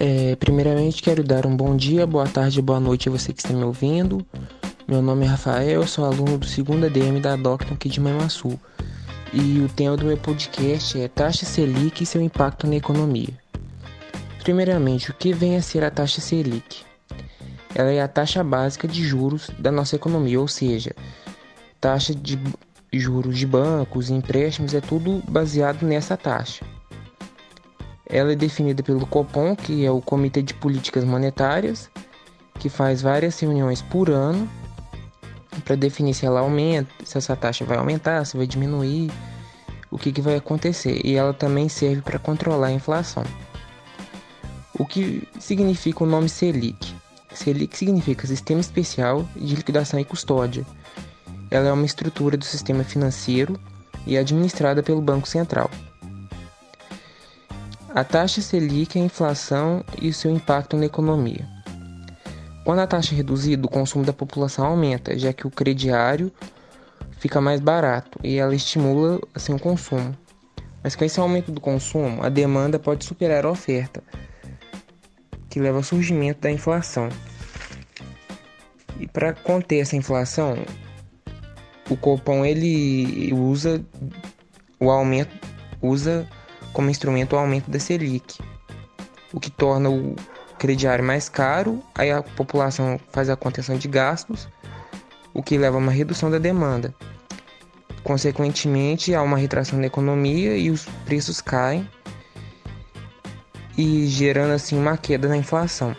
É, primeiramente, quero dar um bom dia, boa tarde, boa noite a você que está me ouvindo. Meu nome é Rafael, sou aluno do 2 ADM da Docton aqui de Manhuaçu. E o tema do meu podcast é Taxa Selic e seu impacto na economia. Primeiramente, o que vem a ser a taxa Selic? Ela é a taxa básica de juros da nossa economia, ou seja, taxa de juros de bancos empréstimos é tudo baseado nessa taxa. Ela é definida pelo Copom, que é o Comitê de Políticas Monetárias, que faz várias reuniões por ano para definir se ela aumenta, se essa taxa vai aumentar, se vai diminuir, o que, que vai acontecer. E ela também serve para controlar a inflação. O que significa o nome Selic? Selic significa Sistema Especial de Liquidação e Custódia. Ela é uma estrutura do sistema financeiro e é administrada pelo Banco Central. A taxa Selic é a inflação e o seu impacto na economia. Quando a taxa é reduzida, o consumo da população aumenta, já que o crediário fica mais barato e ela estimula assim, o consumo. Mas com esse aumento do consumo, a demanda pode superar a oferta, que leva ao surgimento da inflação. E para conter essa inflação, o Copom ele usa o aumento usa como instrumento o aumento da Selic, o que torna o crediário mais caro, aí a população faz a contenção de gastos, o que leva a uma redução da demanda. Consequentemente, há uma retração da economia e os preços caem, e gerando assim uma queda na inflação.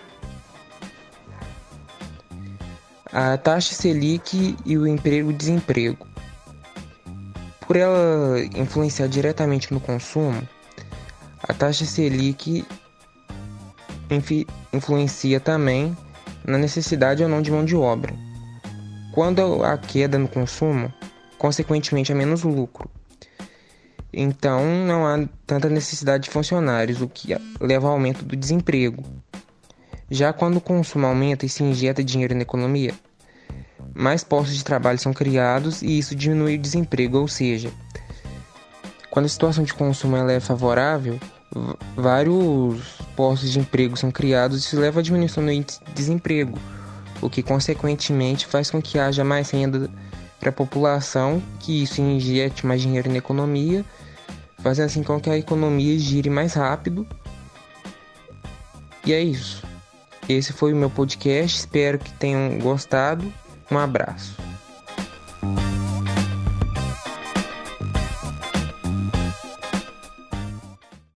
A taxa Selic e o emprego-desemprego. Por ela influenciar diretamente no consumo, a taxa Selic influencia também na necessidade ou não de mão de obra. Quando há queda no consumo, consequentemente há menos lucro. Então não há tanta necessidade de funcionários, o que leva ao aumento do desemprego. Já quando o consumo aumenta e se injeta dinheiro na economia, mais postos de trabalho são criados e isso diminui o desemprego, ou seja, quando a situação de consumo é favorável, vários postos de emprego são criados isso leva à diminuição do índice de desemprego, o que consequentemente faz com que haja mais renda para a população, que isso injete mais dinheiro na economia, fazendo assim com que a economia gire mais rápido. E é isso. Esse foi o meu podcast, espero que tenham gostado. Um abraço.